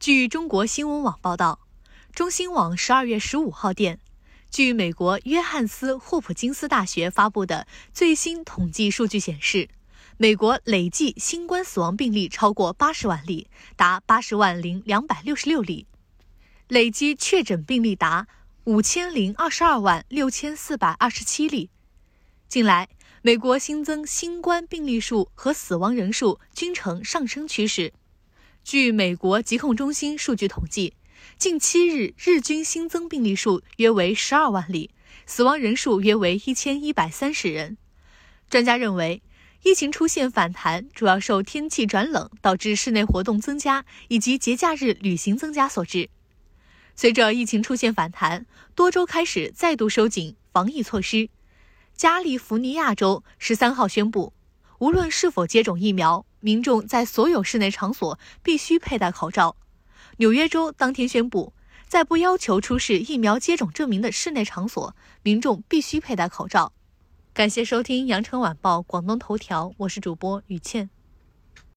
据中国新闻网报道，中新网十二月十五号电，据美国约翰斯霍普金斯大学发布的最新统计数据显示，美国累计新冠死亡病例超过八十万例，达八十万零两百六十六例，累计确诊病例达五千零二十二万六千四百二十七例。近来，美国新增新冠病例数和死亡人数均呈上升趋势。据美国疾控中心数据统计，近七日日均新增病例数约为十二万例，死亡人数约为一千一百三十人。专家认为，疫情出现反弹主要受天气转冷导致室内活动增加以及节假日旅行增加所致。随着疫情出现反弹，多州开始再度收紧防疫措施。加利福尼亚州十三号宣布，无论是否接种疫苗，民众在所有室内场所必须佩戴口罩。纽约州当天宣布，在不要求出示疫苗接种证明的室内场所，民众必须佩戴口罩。感谢收听羊城晚报广东头条，我是主播雨倩。